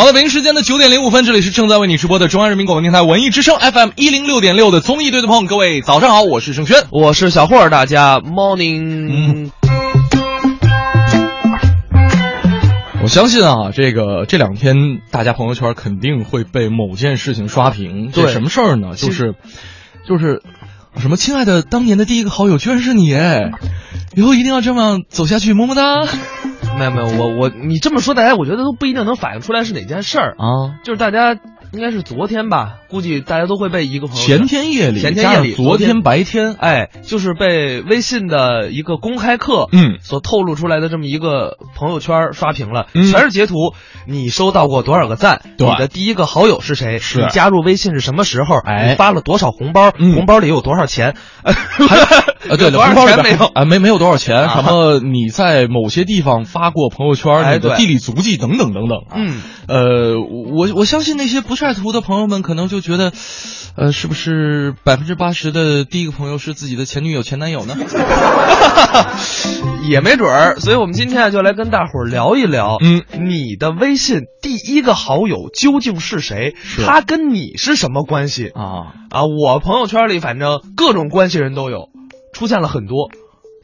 好了，北京时间的九点零五分，这里是正在为你直播的中央人民广播电台文艺之声 FM 一零六点六的综艺对对碰。各位早上好，我是盛轩，我是小霍，大家 morning。我相信啊，这个这两天大家朋友圈肯定会被某件事情刷屏。对，什么事儿呢？就是，就是，什么？亲爱的，当年的第一个好友居然是你，哎，以后一定要这么走下去，么么哒。没有没有，我我你这么说，大家我觉得都不一定能反映出来是哪件事儿啊。就是大家应该是昨天吧，估计大家都会被一个朋友前天夜里，前天夜里，昨天白天，哎，就是被微信的一个公开课，嗯，所透露出来的这么一个朋友圈刷屏了，嗯、全是截图。你收到过多少个赞？对，你的第一个好友是谁？是你加入微信是什么时候？哎，你发了多少红包？嗯、红包里有多少钱？呃，对，红包里没有？啊，没没有多少钱。什么？你在某些地方发过朋友圈，哎、你的地理足迹等等等等。嗯，呃，我我相信那些不晒图的朋友们可能就觉得，呃，是不是百分之八十的第一个朋友是自己的前女友、前男友呢？也没准儿。所以我们今天就来跟大伙儿聊一聊，嗯，你的微信第一个好友究竟是谁？是他跟你是什么关系啊？啊，我朋友圈里反正各种关系人都有，出现了很多，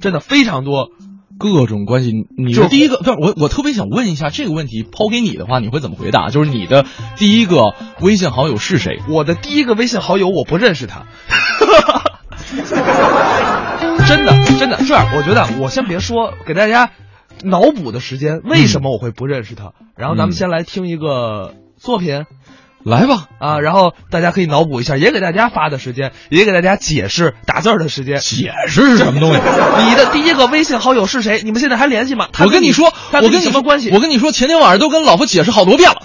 真的非常多。各种关系，你是第一个，对我我特别想问一下这个问题，抛给你的话，你会怎么回答？就是你的第一个微信好友是谁？我的第一个微信好友我不认识他，真的真的这样，我觉得我先别说，给大家脑补的时间，为什么我会不认识他？嗯、然后咱们先来听一个作品。来吧啊，然后大家可以脑补一下，也给大家发的时间，也给大家解释打字的时间。解释是什么东西？你的第一个微信好友是谁？你们现在还联系吗？我跟你说，我跟你什么关系？我跟你说，前天晚上都跟老婆解释好多遍了。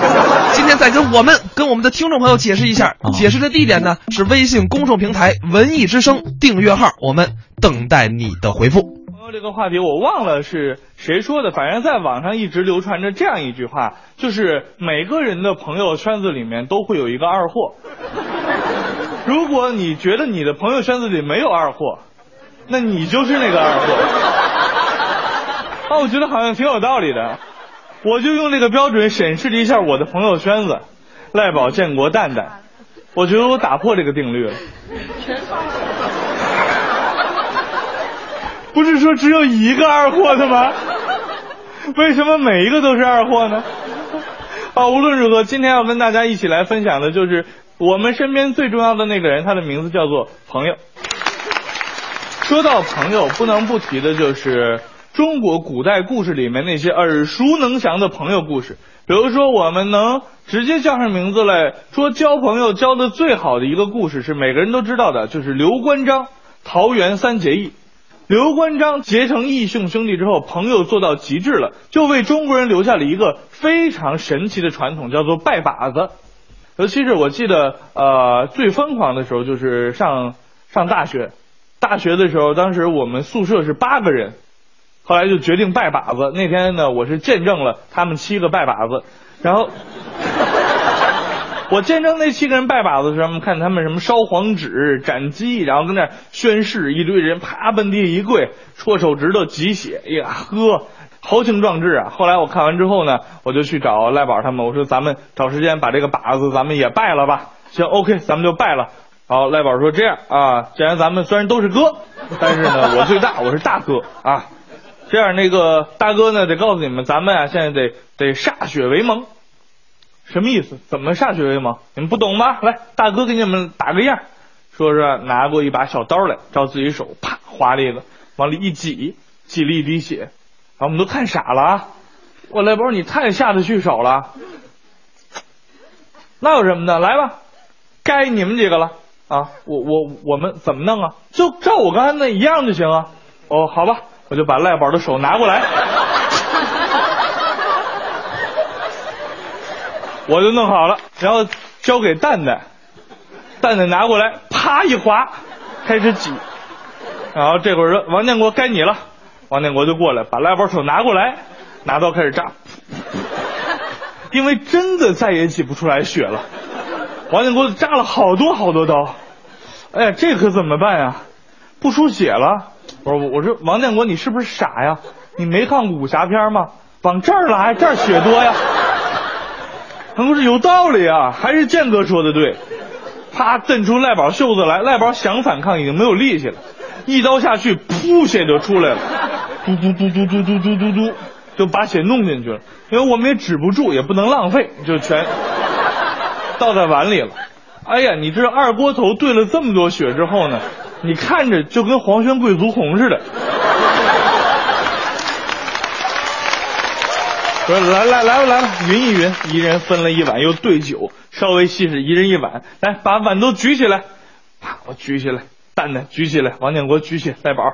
今天再跟我们跟我们的听众朋友解释一下，啊、解释的地点呢是微信公众平台“文艺之声”订阅号，我们等待你的回复。这个话题我忘了是谁说的，反正在网上一直流传着这样一句话，就是每个人的朋友圈子里面都会有一个二货。如果你觉得你的朋友圈子里没有二货，那你就是那个二货。啊，我觉得好像挺有道理的，我就用这个标准审视了一下我的朋友圈子，赖宝、建国、蛋蛋，我觉得我打破这个定律了。说只有一个二货的吗？为什么每一个都是二货呢？啊，无论如何，今天要跟大家一起来分享的就是我们身边最重要的那个人，他的名字叫做朋友。说到朋友，不能不提的就是中国古代故事里面那些耳熟能详的朋友故事。比如说，我们能直接叫上名字来说交朋友交的最好的一个故事，是每个人都知道的，就是刘关张桃园三结义。刘关张结成义兄兄弟之后，朋友做到极致了，就为中国人留下了一个非常神奇的传统，叫做拜把子。尤其是我记得，呃，最疯狂的时候就是上上大学，大学的时候，当时我们宿舍是八个人，后来就决定拜把子。那天呢，我是见证了他们七个拜把子，然后。我见证那七个人拜把子的时候，看他们什么烧黄纸、斩鸡，然后跟那宣誓，一堆人啪奔地一跪，戳手指头挤血，哎呀呵，豪情壮志啊！后来我看完之后呢，我就去找赖宝他们，我说咱们找时间把这个把子咱们也拜了吧。行，OK，咱们就拜了。好赖宝说这样啊，既然咱们虽然都是哥，但是呢我最大，我是大哥啊。这样那个大哥呢得告诉你们，咱们啊现在得得歃血为盟。什么意思？怎么歃血为盟？你们不懂吗？来，大哥给你们打个样，说是拿过一把小刀来，照自己手啪划了一个，往里一挤，挤了一滴血，然后我们都看傻了啊！我来宝，你太下得去手了，那有什么的？来吧，该你们几个了啊！我我我们怎么弄啊？就照我刚才那一样就行啊！哦，好吧，我就把赖宝的手拿过来。我就弄好了，然后交给蛋蛋，蛋蛋拿过来，啪一划，开始挤。然后这会儿说王建国该你了，王建国就过来把拉包手拿过来，拿刀开始扎，因为真的再也挤不出来血了。王建国扎了好多好多刀，哎呀，这可怎么办呀？不出血了。我说我说王建国你是不是傻呀？你没看过武侠片吗？往这儿来，这儿血多呀。他说有道理啊，还是建哥说的对。啪，蹬出赖宝袖子来，赖宝想反抗已经没有力气了，一刀下去，噗，血就出来了，嘟嘟嘟嘟嘟嘟嘟嘟嘟，就把血弄进去了。因为我们也止不住，也不能浪费，就全倒在碗里了。哎呀，你这二锅头兑了这么多血之后呢，你看着就跟皇轩贵族红似的。说来来来吧来吧，匀一匀，一人分了一碗，又兑酒，稍微稀释，一人一碗，来把碗都举起来，啪，我举起来，蛋蛋举起来，王建国举起，带宝，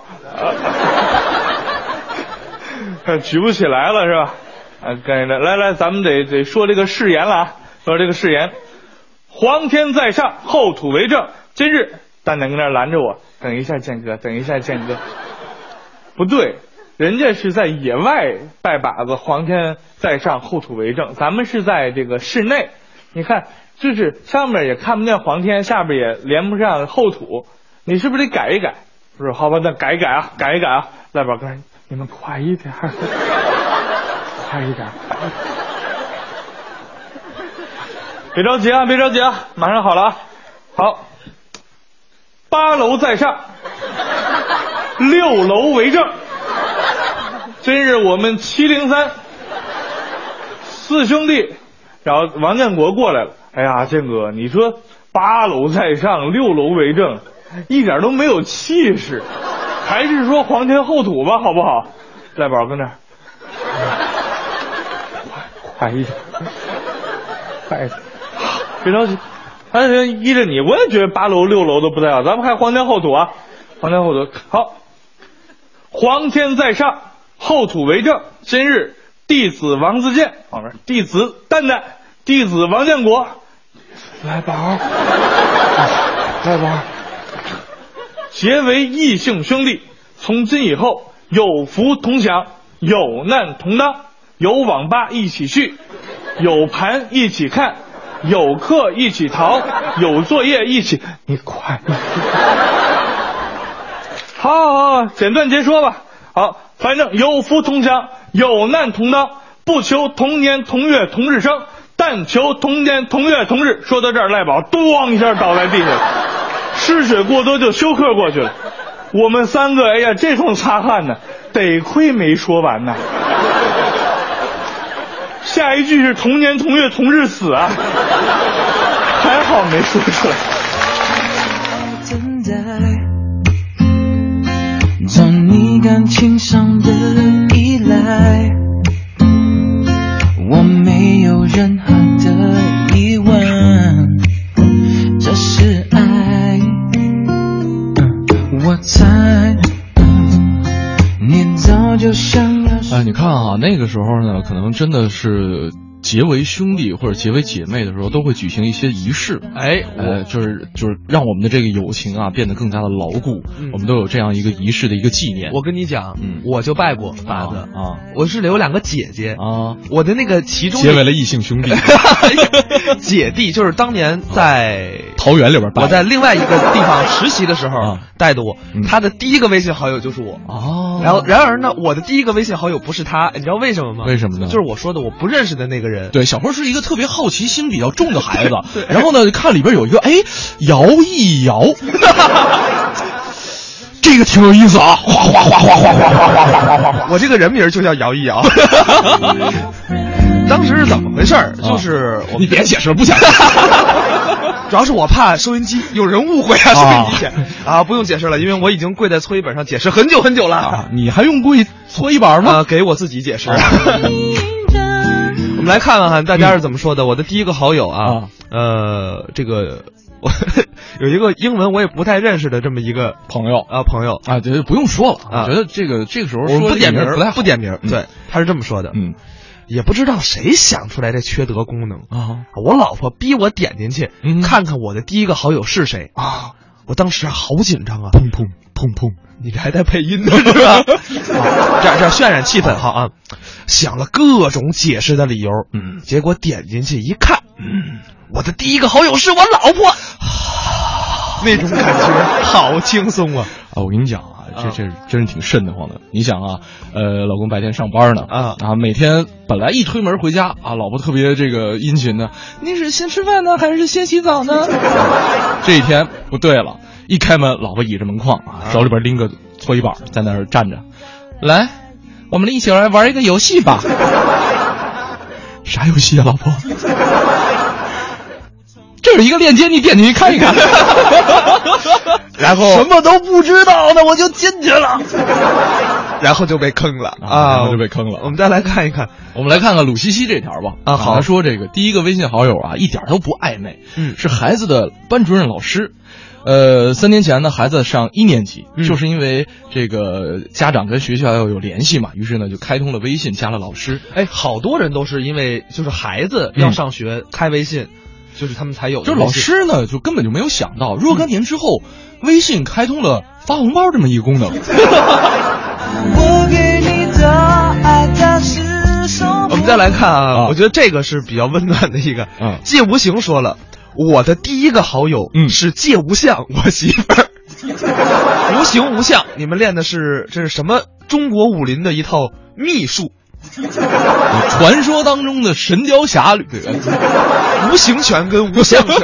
举不起来了是吧？啊，跟着来来，咱们得得说这个誓言了啊，说这个誓言，皇天在上，后土为证。今日，蛋蛋跟那拦着我，等一下，建哥，等一下，建哥，不对。人家是在野外拜把子，皇天在上，后土为证。咱们是在这个室内，你看，就是上面也看不见皇天，下边也连不上后土，你是不是得改一改？不是，好吧，那改一改啊，改一改啊！赖宝哥，你们快一点，快一点，别着急啊，别着急啊，马上好了啊！好，八楼在上，六楼为证。今日我们七零三四兄弟，然后王建国过来了。哎呀，建哥，你说八楼在上，六楼为证，一点都没有气势，还是说皇天后土吧，好不好？赖宝跟那儿，快一点，快一点，别着急。哎，依着你，我也觉得八楼六楼都不太好，咱们看皇天后土啊，皇天后土好，皇天在上。后土为证，今日弟子王自健，啊，不是弟子蛋蛋，弟子王建国，来宝，来宝，结为异姓兄弟，从今以后有福同享，有难同当，有网吧一起去，有盘一起看，有课一起逃，有作业一起，你快，好好好，简短截说吧，好。反正有福同享，有难同当，不求同年同月同日生，但求同年同月同日。说到这儿，赖宝咣一下倒在地上，失血过多就休克过去了。我们三个，哎呀，这通擦汗呢，得亏没说完呢。下一句是同年同月同日死啊，还好没说出来。感情上的依赖，我没有任何的疑问，这是爱。我猜，你早就想要。哎，你看啊，那个时候呢，可能真的是。结为兄弟或者结为姐妹的时候，都会举行一些仪式，哎，呃，就是就是让我们的这个友情啊变得更加的牢固。我们都有这样一个仪式的一个纪念。我跟你讲，嗯，我就拜过法子啊，我是有两个姐姐啊，我的那个其中结为了异性兄弟，姐弟就是当年在桃园里边，我在另外一个地方实习的时候带的我，他的第一个微信好友就是我哦。然后然而呢，我的第一个微信好友不是他，你知道为什么吗？为什么呢？就是我说的我不认识的那个人。对，小辉是一个特别好奇心比较重的孩子。对然后呢，看里边有一个，哎，摇一摇，这个挺有意思啊！哗哗哗哗哗哗哗哗哗哗哗！我这个人名就叫摇一摇。当时是怎么回事？就是你别解释了，不讲。主要是我怕收音机有人误会啊，收音机啊，不用解释了，因为我已经跪在搓衣板上解释很久很久了。你还用跪搓衣板吗？给我自己解释。我们来看看大家是怎么说的。我的第一个好友啊，呃，这个我 有一个英文我也不太认识的这么一个朋友啊，朋友啊，觉得不用说了啊，觉得这个这个时候说不点名不太不点名。对，他是这么说的，嗯，也不知道谁想出来这缺德功能啊。我老婆逼我点进去看看我的第一个好友是谁啊，我当时好紧张啊，砰砰砰砰。你这还带配音的是吧？这样这样渲染气氛好啊！想了各种解释的理由，嗯，结果点进去一看，嗯，我的第一个好友是我老婆，那种感觉好轻松啊！啊，我跟你讲啊，这这真是挺瘆得慌的。你想啊，呃，老公白天上班呢，啊啊，每天本来一推门回家啊，老婆特别这个殷勤的，你是先吃饭呢，还是先洗澡呢？这一天不对了，一开门，老婆倚着门框啊，手里边拎个搓衣板，在那儿站着，来，我们一起来玩一个游戏吧。啥游戏啊，老婆？这有一个链接，你点进去看一看。然后什么都不知道呢，我就进去了。然后就被坑了啊啊，然后就被坑了我们再来看一看，我们来看看鲁西西这条吧。啊好他说这个第一个微信好友啊，一点都不暧昧，嗯是孩子的班主任老师。呃，三年前呢，孩子上一年级，嗯就是因为这个家长跟学校要有联系嘛，于是呢就开通了微信，加了老师。哎，好多人都是因为就是孩子要上学开微信，就是他们才有就是老师呢，就根本就没有想到，若干年之后，微信开通了发红包这么一个功能。我给你的爱，它是手我们再来看啊，啊我觉得这个是比较温暖的一个。嗯借无形说了，我的第一个好友嗯是借无相，我媳妇儿。无形无相，你们练的是这是什么？中国武林的一套秘术，传说当中的《神雕侠侣》，无形拳跟无相拳，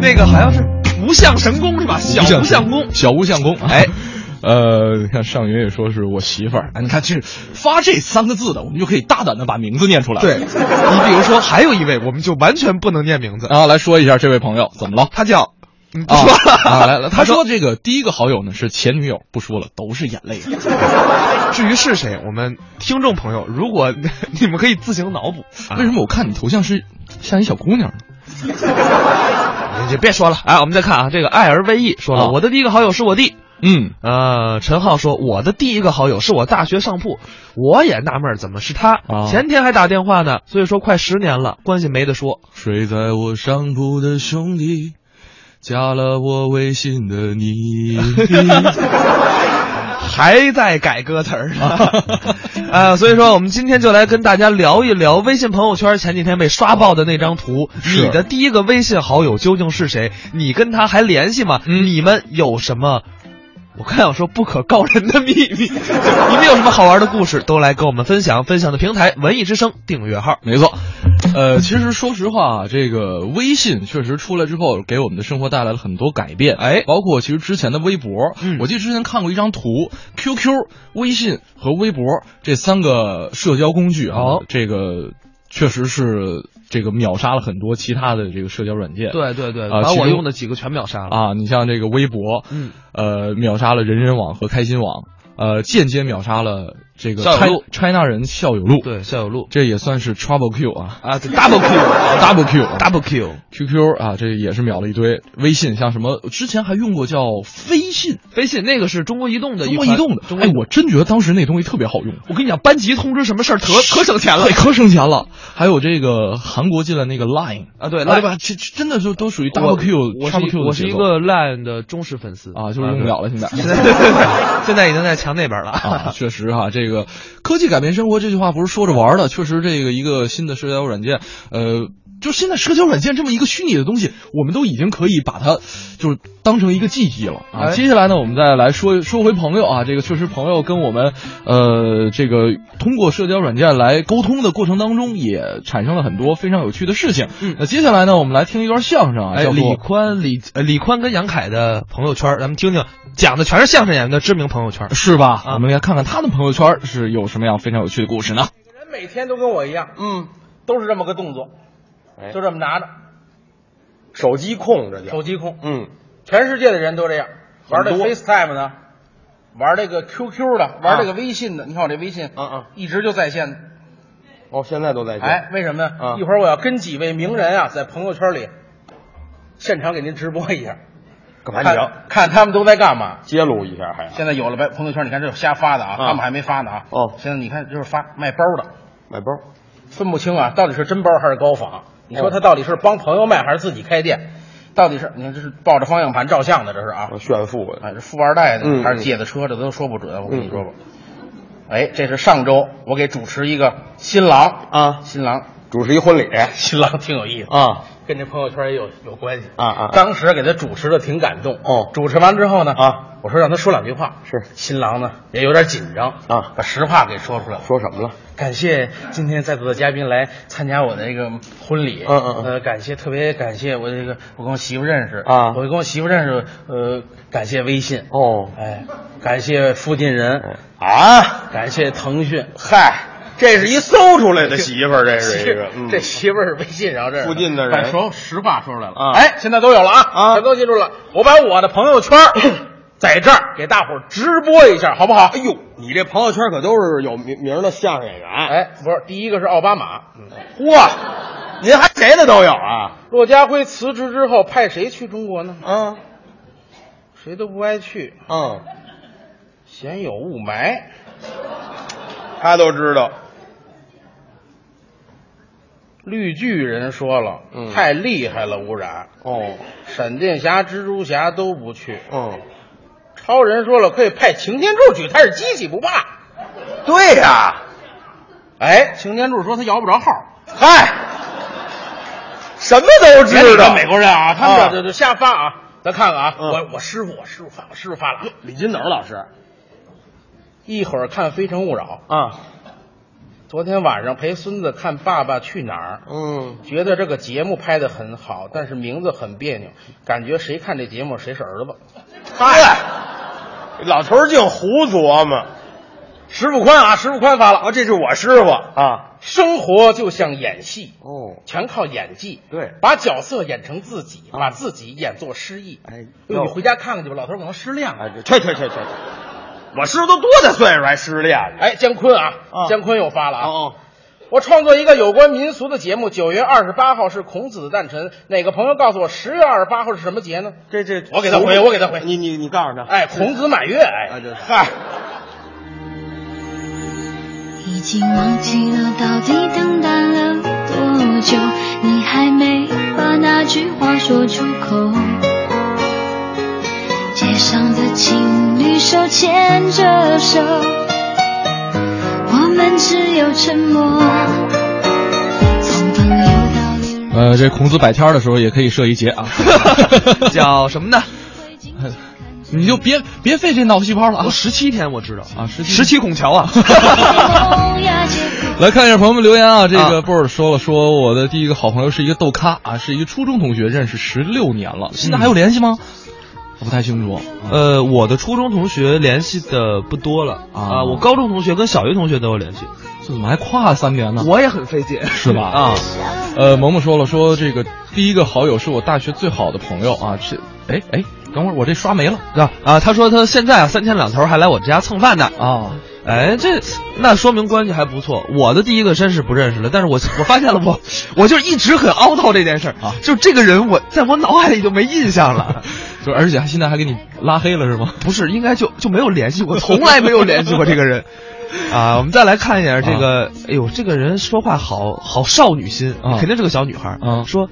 那个好像是无相神功是吧？小无相功，小无相功。哎，呃，你看上云也说是我媳妇儿，啊你看这发这三个字的，我们就可以大胆的把名字念出来。对你比如说还有一位，我们就完全不能念名字，啊，来说一下这位朋友怎么了？他叫。嗯，不啊说了。啊，来了，他说这个第一个好友呢是前女友，不说了，都是眼泪。至于是谁，我们听众朋友，如果 你们可以自行脑补。为什么我看你头像是像一小姑娘呢？你就别说了，哎，我们再看啊，这个爱而未易说了，啊我的第一个好友是我弟。嗯，呃，陈浩说我的第一个好友是我大学上铺，我也纳闷怎么是他，啊前天还打电话呢，所以说快十年了，关系没得说。睡在我上铺的兄弟，加了我微信的你。还在改歌词儿呢，啊，所以说我们今天就来跟大家聊一聊微信朋友圈前几天被刷爆的那张图。你的第一个微信好友究竟是谁？你跟他还联系吗？嗯你们有什么？我刚想说不可告人的秘密，你们有什么好玩的故事，都来跟我们分享。分享的平台“文艺之声”订阅号。没错，呃，其实说实话啊，这个微信确实出来之后，给我们的生活带来了很多改变。哎包括其实之前的微博，嗯我记得之前看过一张图，QQ、微信和微博这三个社交工具啊，哦这个确实是这个秒杀了很多其他的这个社交软件。对对对，把我用的几个全秒杀了。啊，你像这个微博，嗯，呃，秒杀了人人网和开心网，呃，间接秒杀了这个校友 China 路 China 人校友录，对，校友录这也算是 Trouble Q 啊啊对，double Q，double Q double Q。QQ 啊，这也是秒了一堆。微信像什么，之前还用过叫飞信，飞信那个是中国移动的，中国移动的。哎我真觉得当时那东西特别好用，我跟你讲，班级通知什么事儿可可省钱了对，可省钱了。还有这个韩国进了那个 Line 啊！对，对吧？这这真的就都属于 Double Q 我是 Trouble Q 的我是一个 Line 的忠实粉丝啊，就是用不了了现在。现 在现在已经在墙那边了啊，确实哈、这个科技改变生活这句话不是说着玩的，确实这个一个新的社交软件，呃，就现在社交软件这么一个虚拟的东西，我们都已经可以把它就是当成一个记忆了啊。哎接下来呢，我们再来说说回朋友啊，这个确实朋友跟我们呃这个通过社交软件来沟通的过程当中，也产生了很多非常有趣的事情。嗯那接下来呢，我们来听一段相声啊，叫做宽、李呃李宽跟杨凯的朋友圈，咱们听听，讲的全是相声演员的知名朋友圈。是吧？啊我们来看看他的朋友圈是有什么样非常有趣的故事呢？人每天都跟我一样，嗯，都是这么个动作，就这么拿着手机控这叫。手机控，嗯，全世界的人都这样，玩这很多 FaceTime 呢，玩这个 QQ 的，玩这个微信的。你看我这微信，嗯嗯，一直就在线的。哦，现在都在线。哎，为什么呢？啊一会儿我要跟几位名人啊，在朋友圈里现场给您直播一下，看干嘛你要看他们都在干嘛。揭露一下还？现在有了呗，朋友圈你看这是瞎发的啊，啊他们还没发呢啊。哦现在你看就是发卖包的，卖包。分不清啊，到底是真包还是高仿。你说哦他到底是帮朋友卖还是自己开店？到底是你看这是抱着方向盘照相的，这是啊，哦炫富富二代的、嗯还是借的车，这都说不准。我跟你说吧，哎，这是上周我给主持一个新郎啊新郎主持一婚礼。新郎挺有意思，啊。跟这朋友圈也有有关系。啊啊。当时给他主持的挺感动。哦。主持完之后呢啊，我说让他说两句话，是。新郎呢也有点紧张啊把实话给说出来。了。说什么了？感谢今天在座的嘉宾来参加我的这个婚礼。嗯嗯嗯。呃，感谢特别感谢我这个我跟我媳妇认识。啊。我跟我媳妇认识，呃，感谢微信。哦。哎，感谢附近人，啊，感谢腾讯。嗨，这是一搜出来的媳妇儿，这是一个，嗯这媳妇儿是微信上认识附近的人把说实话说出来了啊哎，现在都有了啊啊全都记住了。我把我的朋友圈 在这儿给大伙儿直播一下，好不好？哎呦，你这朋友圈可都是有名名的相声演员。哎，不是，第一个是奥巴马，嗯嚯，您还谁的都有啊？骆家辉辞职之后派谁去中国呢？啊谁都不爱去，嗯，嫌有雾霾。他都知道。绿巨人说了，嗯太厉害了，污染。哦，闪电侠、蜘蛛侠都不去。嗯，超人说了，可以派擎天柱去，他是机器不怕。对呀，哎，擎天柱说他摇不着号。嗨，什么都知道。美国人啊，他们啊这这这瞎发啊！咱看看啊，嗯我我师傅，我师傅发，我师傅发了。李金斗老师一会儿看《非诚勿扰》，啊，昨天晚上陪孙子看《爸爸去哪儿》，嗯，觉得这个节目拍的很好，但是名字很别扭，感觉谁看这节目谁是儿子。嗨，老头儿净胡琢磨。石富宽啊，石富宽发了，啊，这是我师傅啊。生活就像演戏，哦，全靠演技。对把角色演成自己，把自己演作失忆。哎，你回家看看去吧，老头儿可能失恋了。哎，去去去去去，我师傅都多大岁数还失恋了？哎，姜昆啊，啊姜昆又发了啊。哦我创作一个有关民俗的节目。九月二十八号是孔子的诞辰，哪个朋友告诉我十月二十八号是什么节呢？这这，我给他回我给他回你你你告诉他。哎，孔子满月。哎，啊，这嗨，已经忘记了到底等待了多久，你还没把那句话说出口。的情侣手牵着手，我们只有沉默。从朋友到恋人。呃，这孔子摆摊儿的时候也可以设一节啊，叫什么呢？你就别别费这脑细胞了啊！十七天我知道啊十七十七孔桥啊。来 看一下朋友们留言啊，这啊个波尔说了，说我的第一个好朋友是一个豆咖啊，是一个初中同学，认识十六年了，现在还有联系吗？我不太清楚。呃，我的初中同学联系的不多了啊我高中同学跟小学同学都有联系，这怎么还跨三年呢？我也很费劲，是吧？啊，呃，萌萌说了，说这个第一个好友是我大学最好的朋友啊，这哎哎，等会儿我这刷没了啊啊，他说他现在啊三天两头还来我家蹭饭呢。啊。哎，这那说明关系还不错。我的第一个真是不认识了，但是我 我发现了我，我就一直很凹叨这件事儿啊就这个人我在我脑海里就没印象了，就而且现在还给你拉黑了是吗？不是应该就就没有联系过，从来没有联系过这个人。啊，我们再来看一眼这个，哎呦，这个人说话好好少女心啊肯定是个小女孩儿啊说，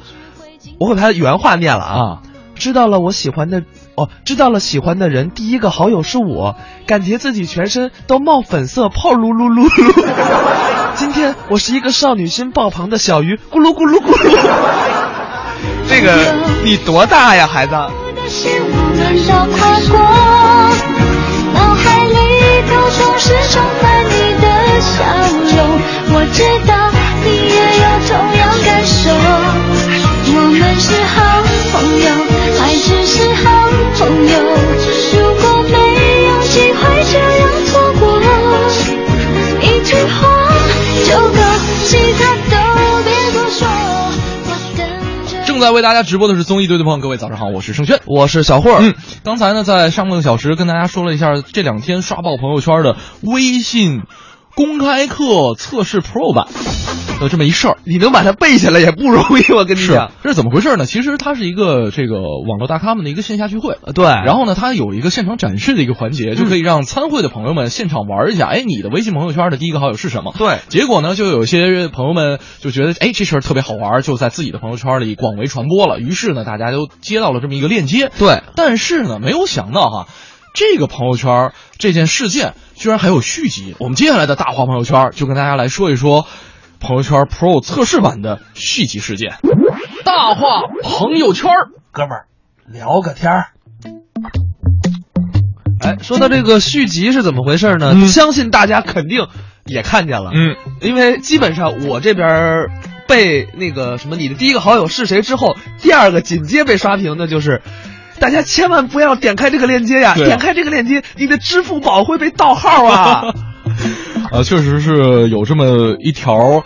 我把他原话念了啊，啊知道了我喜欢的哦，知道了喜欢的人，第一个好友是我，感觉自己全身都冒粉色泡噜噜噜噜。今天我是一个少女心爆棚的小鱼，咕噜咕噜咕噜。这个你多大呀，孩子？脑海里头总是充满你的笑容。我知道你也有同样感受，我们是好朋友，还只是好朋友。如果没有机会这样错过，一句话就够，其他都别多说。我等着。正在为大家直播的是综艺对对碰，各位早上好，我是盛轩。我是小霍。嗯，刚才呢，在上半个小时跟大家说了一下这两天刷爆朋友圈的微信公开课测试 Pro 版的这么一事儿。你能把它背下来也不容易，我跟你是讲。这是怎么回事呢？其实它是一个这个网络大咖们的一个线下聚会，对然后呢，它有一个现场展示的一个环节，就可以让参会的朋友们现场玩一下。哎，你的微信朋友圈的第一个好友是什么？对结果呢，就有些朋友们就觉得，哎，这事儿特别好玩，就在自己的朋友圈里广为传播了。于是呢，大家都接到了这么一个链接。对，但是呢，没有想到哈，这个朋友圈这件事件居然还有续集。我们接下来的大话朋友圈就跟大家来说一说。朋友圈 Pro 测试版的续集事件。大话朋友圈，哥们儿，聊个天儿。哎，说到这个续集是怎么回事呢？嗯相信大家肯定也看见了，嗯，因为基本上我这边被那个什么你的第一个好友是谁之后，第二个紧接被刷屏的就是。大家千万不要点开这个链接呀！啊点开这个链接，你的支付宝会被盗号啊！啊，确实是有这么一条，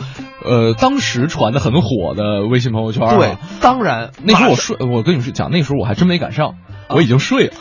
呃，当时传的很火的微信朋友圈、啊。对，当然，那时候我睡，我跟你们讲，那时候我还真没赶上，我已经睡了。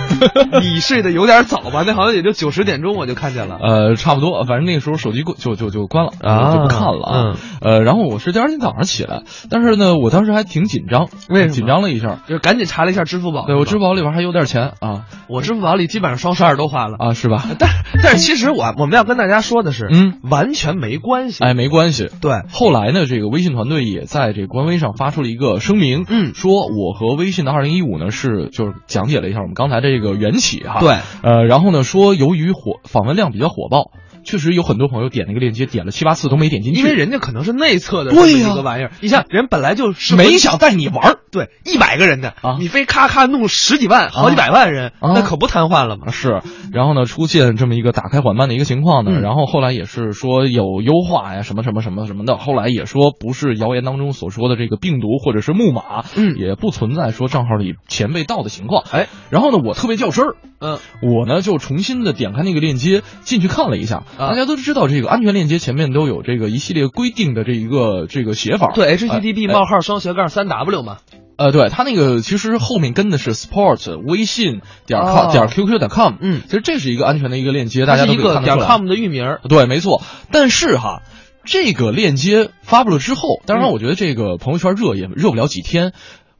你睡得有点早吧？那好像也就九十点钟我就看见了。呃，差不多，反正那个时候手机关就就就关了啊就不看了啊。呃，然后我是第二天早上起来，但是呢，我当时还挺紧张，为什么紧张了一下。就赶紧查了一下支付宝。对我支付宝，宝里边还有点钱啊我支付宝里基本上双十二都花了。啊，是吧？但但是其实我我们要跟大家说的是，嗯，完全没关系。哎，没关系。对，后来呢，这个微信团队也在这个官微上发出了一个声明，嗯。说我和微信的二零一五呢是就是讲解了一下我们刚才这个缘起哈，对，呃，然后呢说由于火访问量比较火爆，确实有很多朋友点那个链接点了七八次都没点进去，因为人家可能是内测的对呀这么一个玩意儿。你像人本来就是没想带你玩儿对一百个人的啊你非咔咔弄十几万、好几百万人，啊那可不瘫痪了吗？是，然后呢，出现这么一个打开缓慢的一个情况呢，嗯然后后来也是说有优化呀，什么什么什么什么的，后来也说不是谣言当中所说的这个病毒或者是木马，嗯也不存在说账号里钱被盗的情况。哎，然后呢，我特别较真儿，嗯，我呢就重新的点开那个链接进去看了一下，啊大家都知道这个安全链接前面都有这个一系列规定的这一个这个写法，对哎，HTTP 哎冒号双斜杠三 W 嘛。呃，对，它那个其实后面跟的是 sport 微信点 com、哦点 qq 点 com，嗯其实这是一个安全的一个链接，大家一个点 com 的域名。对，没错。但是哈，这个链接发布了之后，当然嗯我觉得这个朋友圈热也热不了几天，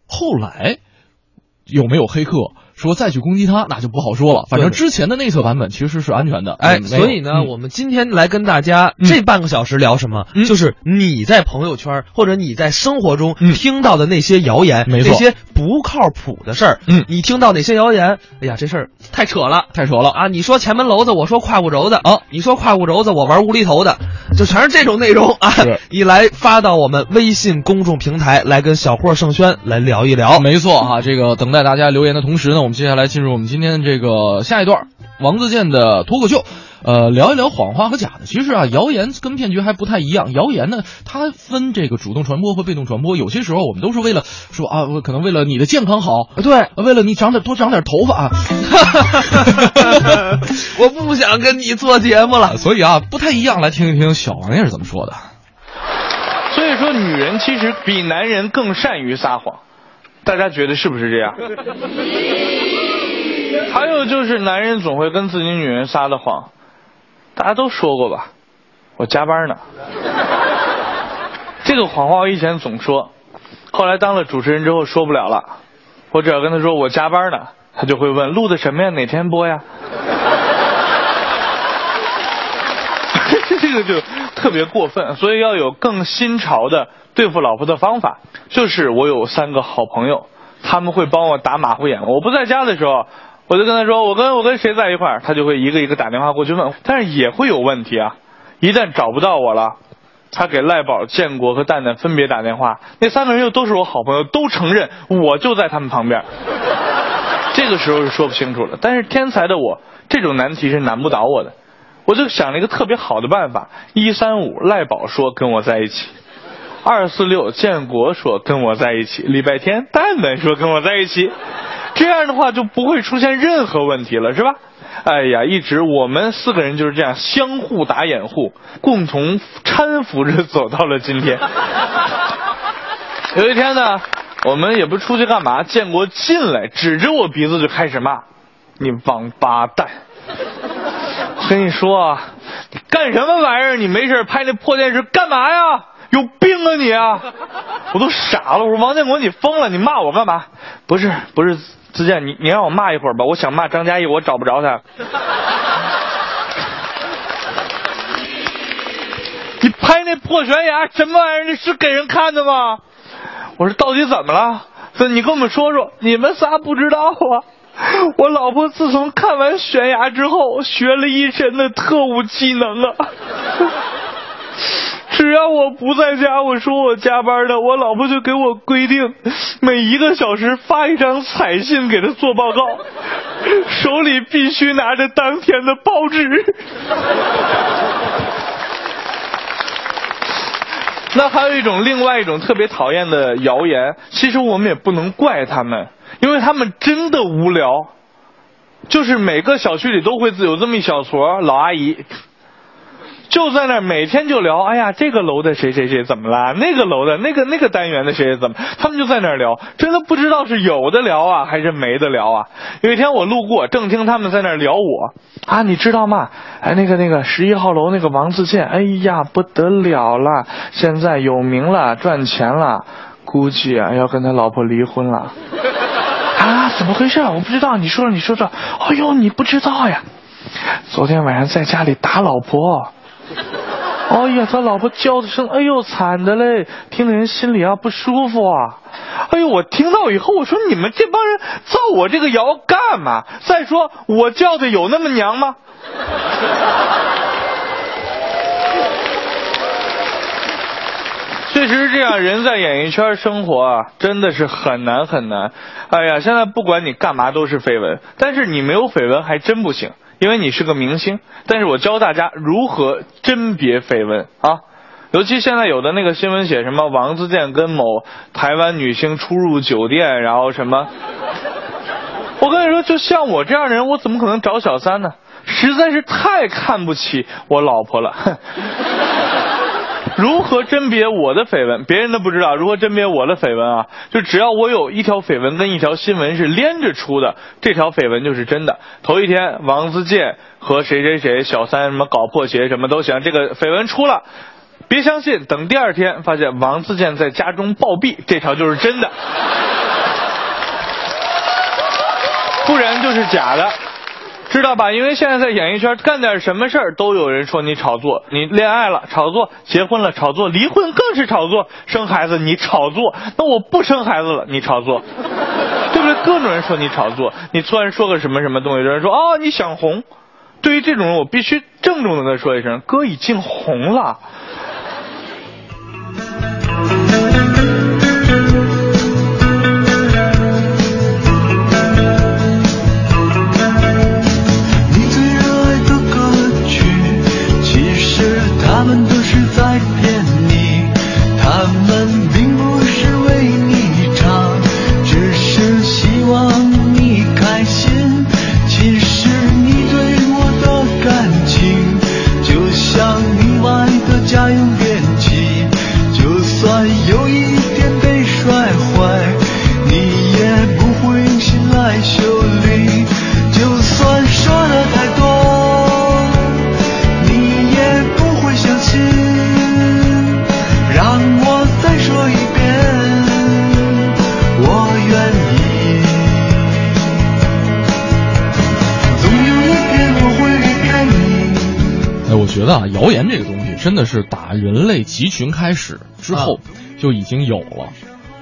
后来有没有黑客说再去攻击它，那就不好说了。反正之前的内测版本其实是安全的。哎，所以呢，嗯我们今天来跟大家嗯这半个小时聊什么？嗯就是你在朋友圈或者你在生活中嗯听到的那些谣言，那些不靠谱的事儿。嗯你听到哪些谣言？哎呀，这事儿太扯了。太扯了。啊！你说前门楼子，我说胯骨轴子。哦你说胯骨轴子，我玩无厘头的，就全是这种内容啊是！你来发到我们微信公众平台，来跟小霍盛轩来聊一聊。没错哈，这个等待大家留言的同时呢，我们接下来进入我们今天这个下一段王自健的脱口秀，呃，聊一聊谎话和假的。其实啊，谣言跟骗局还不太一样。谣言呢，它分这个主动传播和被动传播。有些时候我们都是为了说啊，我可能为了你的健康好，对，为了你长点多长点头发啊，我不想跟你做节目了。所以啊，不太一样。来听一听小王爷是怎么说的。所以说，女人其实比男人更善于撒谎，大家觉得是不是这样？还有就是，男人总会跟自己女人撒的谎，大家都说过吧？我加班呢。这个谎话我以前总说，后来当了主持人之后说不了了。我只要跟他说我加班呢，他就会问录的什么呀？哪天播呀？这个就特别过分，所以要有更新潮的对付老婆的方法。就是我有三个好朋友，他们会帮我打马虎眼。我不在家的时候，我就跟他说我跟我跟谁在一块儿，他就会一个一个打电话过去问。但是也会有问题啊，一旦找不到我了。他给赖宝、建国和蛋蛋分别打电话，那三个人又都是我好朋友，都承认我就在他们旁边。这个时候是说不清楚了。但是天才的我，这种难题是难不倒我的。我就想了一个特别好的办法：一三五赖宝说跟我在一起，二四六建国说跟我在一起，礼拜天蛋蛋说跟我在一起，这样的话就不会出现任何问题了，是吧？哎呀，一直我们四个人就是这样相互打掩护，共同搀扶着走到了今天。有一天呢，我们也不出去干嘛，建国进来，指着我鼻子就开始骂：“你王八蛋！”我跟你说啊，你干什么玩意儿？你没事拍那破电视干嘛呀？有病啊你啊！我都傻了，我说王建国你疯了，你骂我干嘛？不是不是，自健你你让我骂一会儿吧，我想骂张嘉译，我找不着他。你拍那破悬崖什么玩意儿？那是给人看的吗？我说到底怎么了？说你跟我们说说，你们仨不知道啊。我老婆自从看完悬崖之后，学了一身的特务技能啊。只要我不在家，我说我加班的，我老婆就给我规定，每一个小时发一张彩信给她做报告，手里必须拿着当天的报纸。那还有一种另外一种特别讨厌的谣言，其实我们也不能怪他们，因为他们真的无聊。就是每个小区里都会有这么一小撮老阿姨，就在那每天就聊，哎呀，这个楼的谁谁谁怎么了？那个楼的那个那个单元的谁谁怎么？他们就在那儿聊，真的不知道是有的聊啊，还是没得聊啊。有一天我路过，正听他们在那儿聊我啊，你知道吗？哎，那个那个十一号楼那个王自健，哎呀不得了了，现在有名了，赚钱了，估计啊要跟他老婆离婚了。啊，怎么回事？我不知道，你说说，你说说。哎呦，你不知道呀？昨天晚上在家里打老婆。哎呀，他老婆叫的声，哎呦，惨的嘞，听的人心里啊不舒服啊。哎呦，我听到以后，我说你们这帮人造我这个谣干嘛？再说我叫的有那么娘吗？确实是这样，人在演艺圈生活啊，真的是很难很难。哎呀，现在不管你干嘛都是绯闻，但是你没有绯闻还真不行，因为你是个明星。但是我教大家如何甄别绯闻啊，尤其现在有的那个新闻写什么王自健跟某台湾女星出入酒店，然后什么，我跟你说，就像我这样的人，我怎么可能找小三呢？实在是太看不起我老婆了。如何甄别我的绯闻？别人都不知道如何甄别我的绯闻啊！就只要我有一条绯闻跟一条新闻是连着出的，这条绯闻就是真的。头一天王自健和谁谁谁小三什么搞破鞋什么都行，这个绯闻出了，别相信。等第二天发现王自健在家中暴毙，这条就是真的，不然就是假的。知道吧？因为现在在演艺圈干点什么事儿都有人说你炒作，你恋爱了炒作，结婚了炒作，离婚更是炒作，生孩子你炒作，那我不生孩子了你炒作，对不对？各种人说你炒作，你突然说个什么什么东西，有人说哦你想红，对于这种人我必须郑重的跟他说一声，哥已经红了。真的是打人类集群开始之后就已经有了，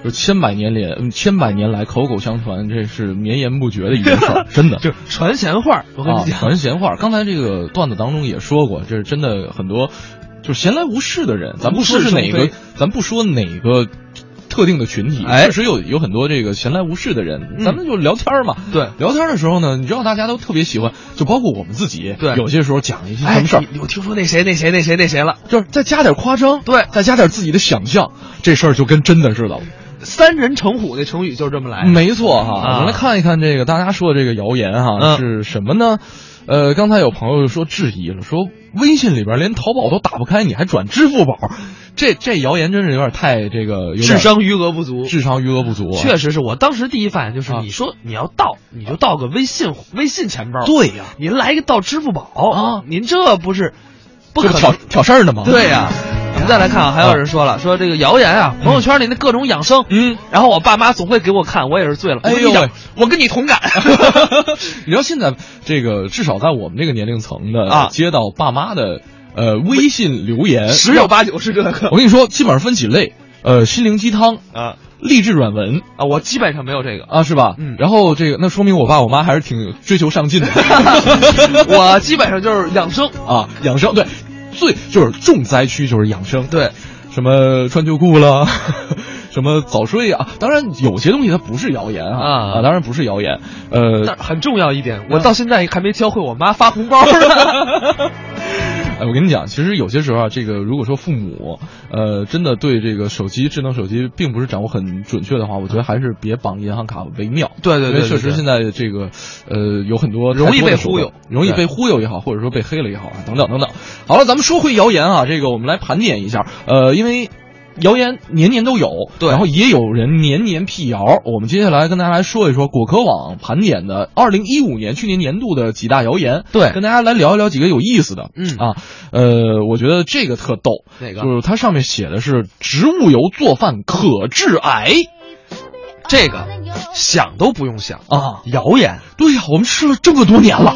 就千百年连千百年来口口相传，这是绵延不绝的一件事儿，真的就传闲话。我跟你讲，传闲话。刚才这个段子当中也说过，这是真的很多，就是闲来无事的人，咱不说是哪个，咱不说哪个。特定的群体，确实有有很多这个闲来无事的人，咱们就聊天嘛。对，聊天的时候呢，你知道大家都特别喜欢，就包括我们自己。对，有些时候讲一些什么事儿，我听说那谁那谁那谁那谁了，就是再加点夸张，对，再加点自己的想象，这事儿就跟真的似的。三人成虎那成语就是这么来。没错哈，我们来看一看这个大家说的这个谣言哈是什么呢？呃，刚才有朋友说质疑了，说微信里边连淘宝都打不开，你还转支付宝？这这谣言真是有点太这个，智商余额不足，智商余额不足。确实是我当时第一反应就是，你说你要盗，你就盗个微信微信钱包。对呀，您来一个盗支付宝啊？您这不是不可挑挑事儿的吗？对呀。我们再来看啊，还有人说了，说这个谣言啊，朋友圈里那各种养生，嗯，然后我爸妈总会给我看，我也是醉了。哎呦，我跟你同感。你知道现在这个至少在我们这个年龄层的啊，接到爸妈的。呃，微信留言十有八九是这个。我跟你说，基本上分几类，呃，心灵鸡汤啊，励志软文啊，我基本上没有这个啊，是吧？嗯。然后这个，那说明我爸我妈还是挺追求上进的。我基本上就是养生啊，养生对。最就是重灾区就是养生，对，什么穿秋裤了。什么早睡啊？当然，有些东西它不是谣言啊啊啊！当然不是谣言，呃，但很重要一点，我到现在还没教会我妈发红包呢。哎，我跟你讲，其实有些时候啊，这个如果说父母，呃，真的对这个手机、智能手机并不是掌握很准确的话，我觉得还是别绑银行卡为妙。对对对对因为确实现在这个，呃，有很多容易被忽悠容易被忽悠也好，或者说被黑了也好啊，等等等等。好了，咱们说回谣言啊，这个我们来盘点一下，呃，因为。谣言年年都有，对。然后也有人年年辟谣。我们接下来跟大家来说一说果壳网盘点的二零一五年去年年度的几大谣言，对。跟大家来聊一聊几个有意思的。嗯。啊，呃，我觉得这个特逗，哪个？就是它上面写的是植物油做饭可致癌。这个想都不用想，啊！谣言，对呀、我们吃了这么多年了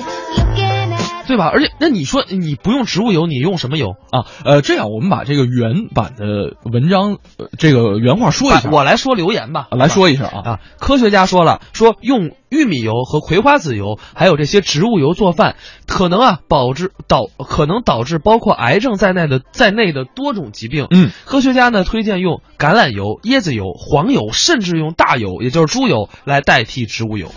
对吧？而且那你说你不用植物油，你用什么油？啊。呃，这样我们把这个原版的文章，呃、这个原话说一下。我来说留言吧，啊来说一下啊。啊，科学家说了，说用玉米油和葵花籽油，还有这些植物油做饭，可能啊导致导可能导致包括癌症在内的在内的多种疾病。嗯，科学家呢推荐用橄榄油、椰子油、黄油，甚至用大油，也就是猪油来代替植物油。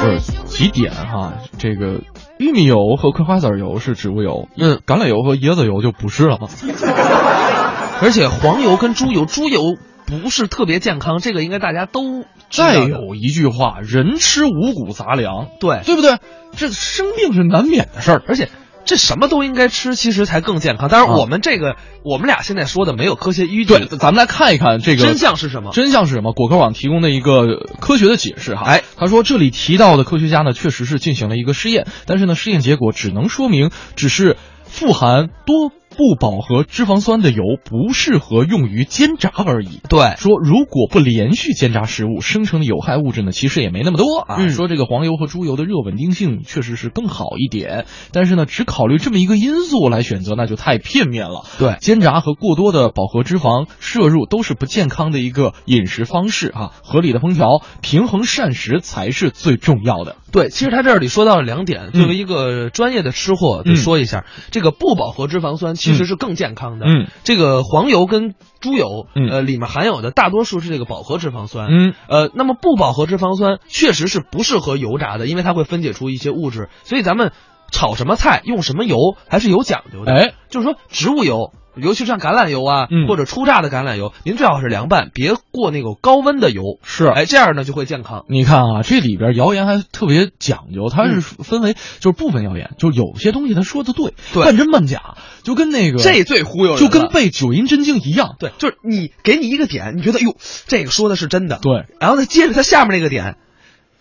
不是几点哈？这个玉米油和葵花籽油是植物油，那，橄榄油和椰子油就不是了吗？而且黄油跟猪油，猪油不是特别健康，这个应该大家都知道再有一句话，人吃五谷杂粮，对对不对？这生病是难免的事儿，而且这什么都应该吃，其实才更健康。当然，啊我们这个、我们俩现在说的没有科学依据，对，咱们来看一看这个真相是什么？真相是什么？果壳网提供的一个科学的解释哈。哎，他说这里提到的科学家呢，确实是进行了一个试验，但是呢，试验结果只能说明只是富含多不饱和脂肪酸的油不适合用于煎炸而已。对，说如果不连续煎炸食物，生成的有害物质呢，其实也没那么多啊。嗯说这个黄油和猪油的热稳定性确实是更好一点，但是呢，只考虑这么一个因素来选择，那就太片面了。对煎炸和过多的饱和脂肪摄入都是不健康的一个饮食方式啊。合理的烹调、平衡膳食才是最重要的。对，其实他这里说到了两点，嗯作为一个专业的吃货，得说一下，这个不饱和脂肪酸其实是更健康的。嗯，这个黄油跟猪油，嗯呃，里面含有的大多数是这个饱和脂肪酸。嗯，呃，那么不饱和脂肪酸确实是不适合油炸的，因为它会分解出一些物质，所以咱们炒什么菜用什么油还是有讲究的。哎，就是说植物油。尤其像橄榄油啊，嗯或者初榨的橄榄油，您最好是凉拌，别过那个高温的油。是哎，这样呢就会健康。你看啊，这里边谣言还特别讲究，它是分为就是部分谣言，就有些东西他说的对，对半真半假，就跟那个这最忽悠人就跟背九阴真经一样。对，就是你给你一个点，你觉得哟，这个说的是真的，对，然后再接着它下面那个点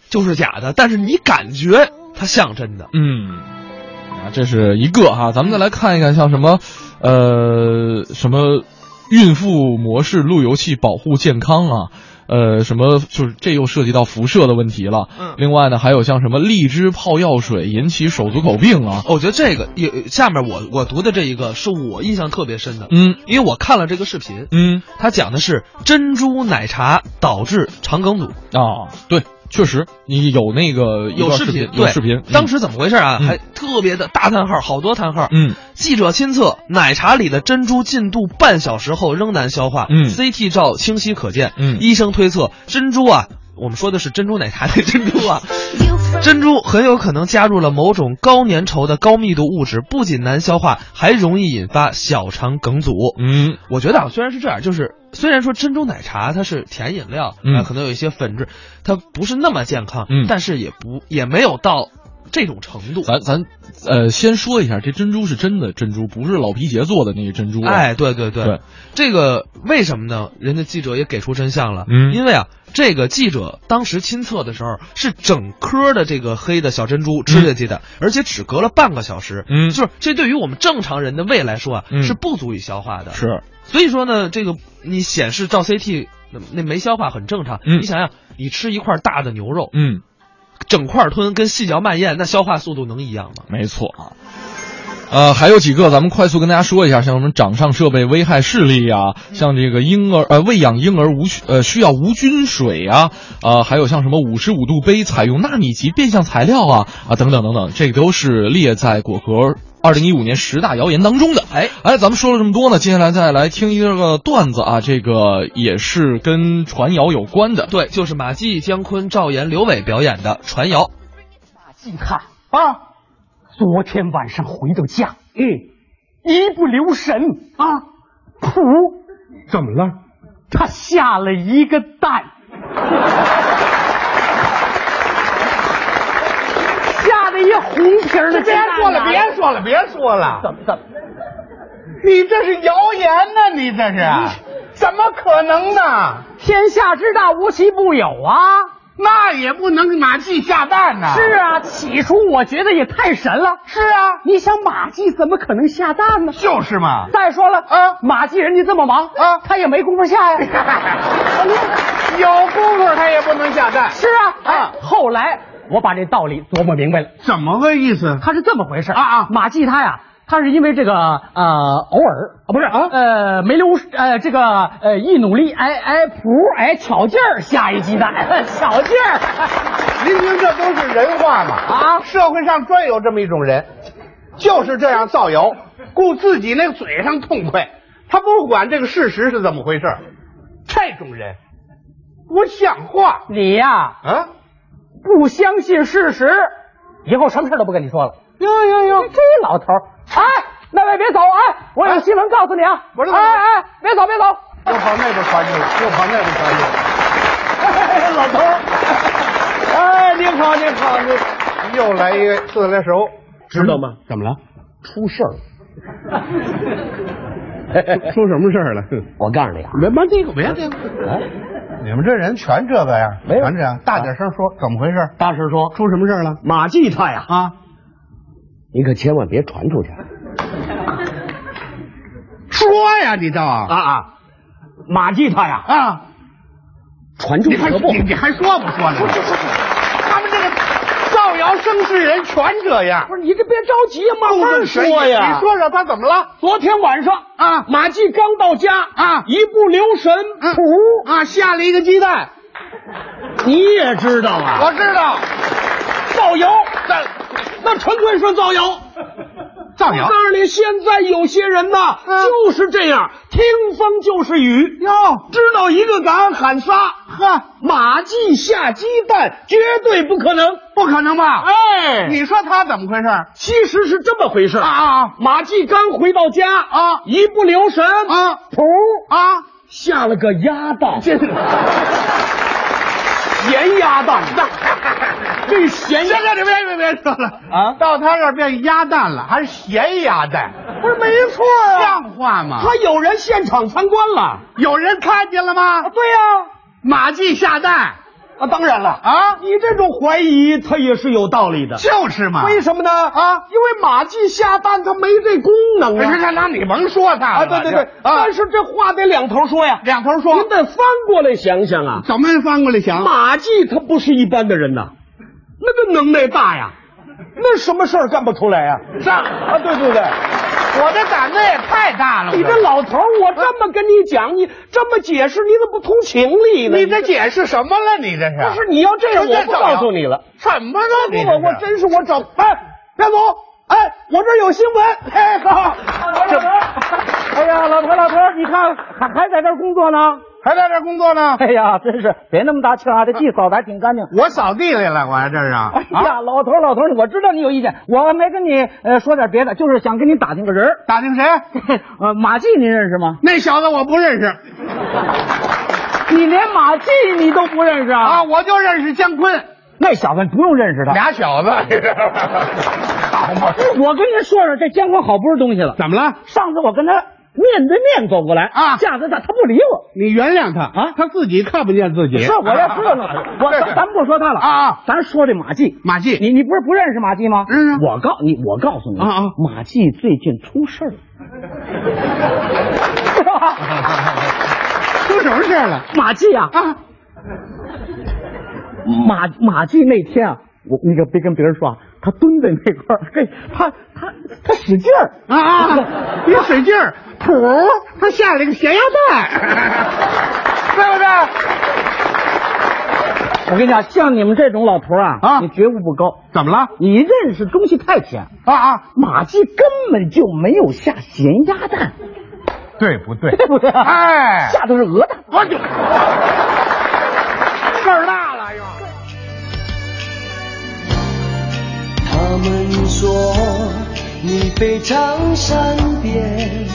就是假的，但是你感觉它像真的。嗯，啊，这是一个哈，咱们再来看一看，像什么，呃，什么孕妇模式路由器保护健康啊。呃，什么就是这又涉及到辐射的问题了。嗯另外呢，还有像什么荔枝泡药水引起手足口病啊。哦我觉得这个也下面我我读的这一个是我印象特别深的，嗯因为我看了这个视频，嗯他讲的是珍珠奶茶导致肠梗阻，啊，对，确实你有那个有视频，有视频。当时怎么回事啊？嗯还特别的大叹号，好多叹号。嗯记者亲测，奶茶里的珍珠进肚半小时后仍难消化。嗯，CT 照清晰可见。嗯医生推测珍珠啊，我们说的是珍珠奶茶的珍珠啊，珍珠很有可能加入了某种高粘稠的高密度物质，不仅难消化，还容易引发小肠梗阻。嗯。我觉得啊，虽然是这样，就是虽然说珍珠奶茶它是甜饮料，嗯。啊可能有一些粉质，它不是那么健康，嗯。但是也不也没有到这种程度。咱咱呃先说一下，这珍珠是真的珍珠，不是老皮杰做的那个珍珠啊。哎，对对对，对。这个为什么呢？人家记者也给出真相了，嗯。因为啊，这个记者当时亲测的时候是整颗的这个黑的小珍珠吃下去的，而且只隔了半个小时，嗯。就是这对于我们正常人的胃来说啊，嗯。是不足以消化的，是。所以说呢，这个你显示照 CT 那那没消化很正常，嗯。你想想，你吃一块大的牛肉，嗯。整块吞跟细嚼慢咽，那消化速度能一样吗？没错啊。呃，还有几个，咱们快速跟大家说一下，像什么掌上设备危害视力呀、像这个婴儿呃喂养婴儿无需呃需要无菌水啊，啊、还有像什么五十五度杯采用纳米级变相材料啊啊等等等等，这都是列在果壳二零一五年十大谣言当中的。哎哎，咱们说了这么多呢，接下来再来听一个段子啊，这个也是跟传谣有关的。对，就是马季、姜昆、赵岩、刘伟表演的传谣。马季看啊，昨天晚上回到家，嗯，一不留神啊，噗，怎么了？他下了一个蛋，下的一红皮儿的别说了，别说了，别说了！怎么怎么？你这是谣言呢、你这是？怎么可能呢？天下之大，无奇不有啊！那也不能马季下蛋呐、是啊，起初我觉得也太神了。是啊，你想马季怎么可能下蛋呢？就是嘛。再说了啊马季人家这么忙啊他也没工夫下呀。有功夫他也不能下蛋。是啊，哎啊，后来我把这道理琢磨明白了，怎么个意思？他是这么回事啊啊马季他呀，他是因为这个呃偶尔啊不是啊呃没留呃这个呃一努力哎哎噗哎巧劲儿下一鸡蛋 巧劲儿您听，这都是人话嘛！啊社会上专有这么一种人，就是这样造谣，顾自己那个嘴上痛快，他不管这个事实是怎么回事。这种人不像话你呀啊！不相信事实，以后什么事都不跟你说了。哟哟哟！这老头儿，哎，那位别走，哎，我有新闻告诉你啊，我知道哎哎，别走别走，又跑那边传去了，又跑那边传去了。哎，老头儿，哎，您好您好您，又来一个自来熟，知道吗？怎么了？出事儿了，出什么事儿了？我告诉你啊，别别这个，别这个。你们这人全这个呀，没有全这样，大点声说，怎么回事？大声说，出什么事儿了？马季他呀，啊，你可千万别传出去 说呀，你倒啊啊！马季他呀，啊！传出去你你还说不说呢？他们这个生事人全这样。不是你这别着急呀，慢慢说呀。你说说他怎么了？昨天晚上啊马季刚到家啊一不留神，嗯噗，啊，下了一个鸡蛋。你也知道啊？我知道，造谣，那那纯粹是造谣。造谣。我告诉你，现在有些人呐，嗯。就是这样，听风就是雨。哟，知道一个敢喊仨，呵，马季下鸡蛋绝对不可能。不可能吧？哎，你说他怎么回事？其实是这么回事啊啊。马季刚回到家啊。一不留神啊。噗啊！下了个鸭蛋，这咸鸭蛋，这咸行鸭蛋，你别别别说了。啊？到他这儿变鸭蛋了，还是咸鸭蛋，不是没错啊，像话吗？他有人现场参观了，有人看见了吗？对呀、马季下蛋啊，当然了啊你这种怀疑他也是有道理的。就是嘛。为什么呢？啊因为马季下蛋它没这功能啊。是那，那你甭说他啊，对对对，啊，但是这话得两头说呀，两头说您得翻过来想想啊。怎么翻过来想？马季他不是一般的人呐，那个能耐大呀，那什么事儿干不出来呀？是啊，对对对？我的胆子也太大了。你这老头，我这么跟你讲，你这么解释，你怎么不通情理呢？你这解释什么了？你这是不是你要这样，我不告诉你了。什么了？你我我真是我找哎，别走！哎，我这有新闻。哎，好，这哎呀，老头老头，你看还还在这工作呢。还在这工作呢？哎呀，真是别那么大气啊！这地扫的还挺干净。我扫地来了，我还这是啊哎呀，老头老头，我知道你有意见，我没跟你呃说点别的，就是想跟你打听个人。打听谁？呃，马季您认识吗？那小子我不认识你连马季你都不认识啊？啊，我就认识姜昆，那小子不用认识他。俩小子，好嘛？我跟您说说，这姜昆好不是东西了。怎么了？上次我跟他面对面走过来啊架子他，他不理我。你原谅他啊他自己看不见自己。是，我要知道呢。我咱咱不说他了啊啊咱说这马季。马季你你不是不认识马季吗？认识我告你，我告诉你啊啊马季最近出事儿了。出什么事儿了？马季啊，啊，马马季那天啊，我那个别跟别人说啊，他蹲在那块儿，嘿，他他他使劲儿啊，一使劲儿，噗，他下了一个咸鸭蛋，对不对？我跟你讲，像你们这种老头啊，啊你觉悟不高。怎么了？你认识东西太浅啊啊，马季根本就没有下咸鸭蛋，对不对？对不对？哎下的是鹅蛋。我就们说你非常善变，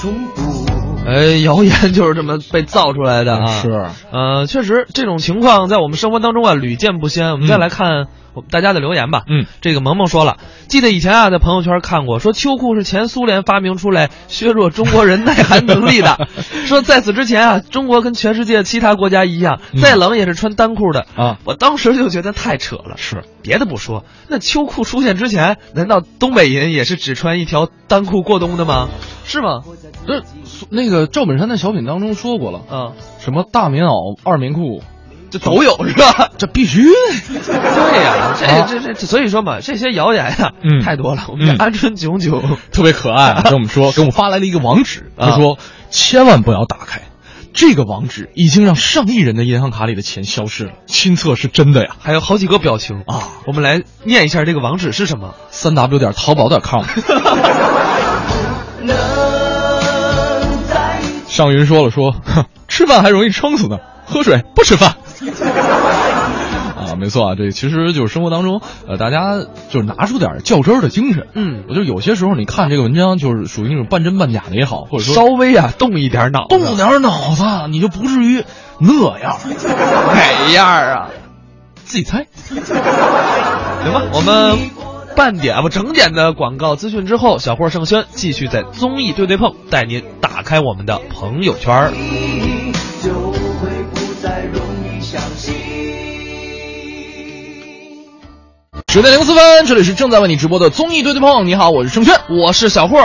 从不。哎，谣言就是这么被造出来的啊！是，呃，确实这种情况在我们生活当中啊屡见不鲜。我们再嗯来看我们大家的留言吧。嗯，这个萌萌说了，记得以前啊在朋友圈看过，说秋裤是前苏联发明出来削弱中国人耐寒能力的。说在此之前啊，中国跟全世界其他国家一样，嗯再冷也是穿单裤的啊。我当时就觉得太扯了。是，别的不说，那秋裤出现之前，难道东北人也是只穿一条单裤过冬的吗？是吗？这那个赵本山在小品当中说过了，嗯，什么大棉袄、二棉裤，这都有是吧？这必须。对呀、这啊这这这，所以说嘛，这些谣言呀、嗯太多了。我们鹌鹑炯炯，特别可爱啊，跟我们说，给我们发来了一个网址，他啊说千万不要打开，这个网址已经让上亿人的银行卡里的钱消失了，亲测是真的呀。还有好几个表情啊，我们来念一下这个网址是什么？三 w 点淘宝点 com。尚云说了说，哼吃饭还容易撑死呢，喝水不吃饭。啊，没错啊，这其实就是生活当中，呃，大家就是拿出点较真儿的精神。嗯我觉得有些时候你看这个文章，就是属于那种半真半假的也好，或者说稍微啊动一点脑子，动点脑子，你就不至于那样。哪样啊？自己猜。行吧，我们半点啊不整点的广告资讯之后，小霍盛轩继续在综艺对对碰带您打开我们的朋友圈儿。十点零四分，这里是正在为你直播的综艺对对碰。你好，我是盛轩。我是小霍。